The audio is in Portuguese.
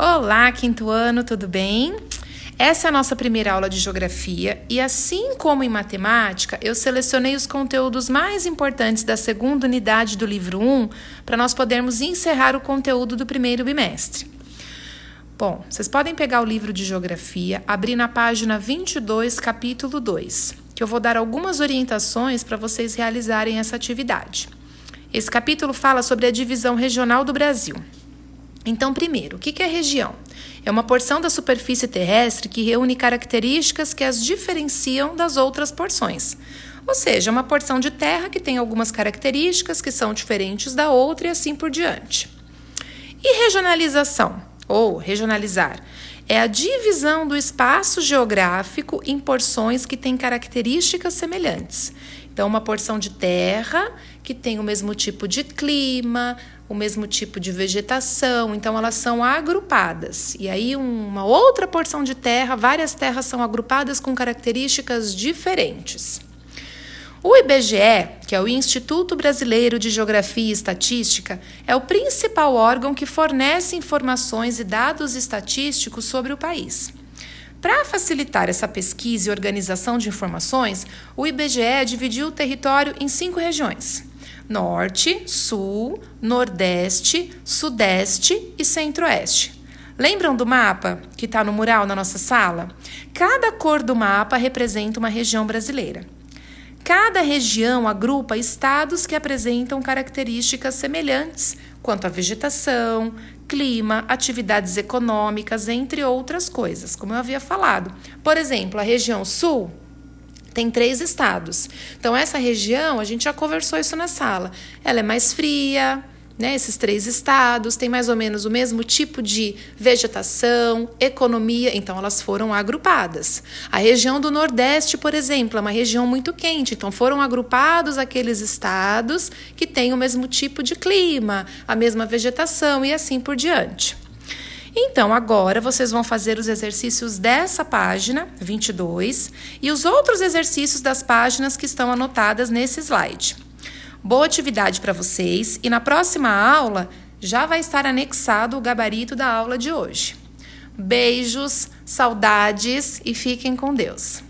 Olá, quinto ano, tudo bem? Essa é a nossa primeira aula de geografia e, assim como em matemática, eu selecionei os conteúdos mais importantes da segunda unidade do livro 1 para nós podermos encerrar o conteúdo do primeiro bimestre. Bom, vocês podem pegar o livro de geografia, abrir na página 22, capítulo 2, que eu vou dar algumas orientações para vocês realizarem essa atividade. Esse capítulo fala sobre a divisão regional do Brasil. Então, primeiro, o que é região? É uma porção da superfície terrestre que reúne características que as diferenciam das outras porções. Ou seja, uma porção de terra que tem algumas características que são diferentes da outra e assim por diante. E regionalização, ou regionalizar, é a divisão do espaço geográfico em porções que têm características semelhantes. Então, uma porção de terra que tem o mesmo tipo de clima, o mesmo tipo de vegetação, então elas são agrupadas. E aí, uma outra porção de terra, várias terras são agrupadas com características diferentes. O IBGE, que é o Instituto Brasileiro de Geografia e Estatística, é o principal órgão que fornece informações e dados estatísticos sobre o país. Para facilitar essa pesquisa e organização de informações, o IBGE dividiu o território em cinco regiões: Norte, Sul, Nordeste, Sudeste e Centro-Oeste. Lembram do mapa que está no mural na nossa sala? Cada cor do mapa representa uma região brasileira. Cada região agrupa estados que apresentam características semelhantes quanto à vegetação, clima, atividades econômicas, entre outras coisas, como eu havia falado. Por exemplo, a região sul tem três estados. Então, essa região, a gente já conversou isso na sala. Ela é mais fria, né? Esses três estados têm mais ou menos o mesmo tipo de vegetação, economia, então elas foram agrupadas. A região do Nordeste, por exemplo, é uma região muito quente, então foram agrupados aqueles estados que têm o mesmo tipo de clima, a mesma vegetação e assim por diante. Então, agora vocês vão fazer os exercícios dessa página 22 e os outros exercícios das páginas que estão anotadas nesse slide. Boa atividade para vocês e na próxima aula já vai estar anexado o gabarito da aula de hoje. Beijos, saudades e fiquem com Deus.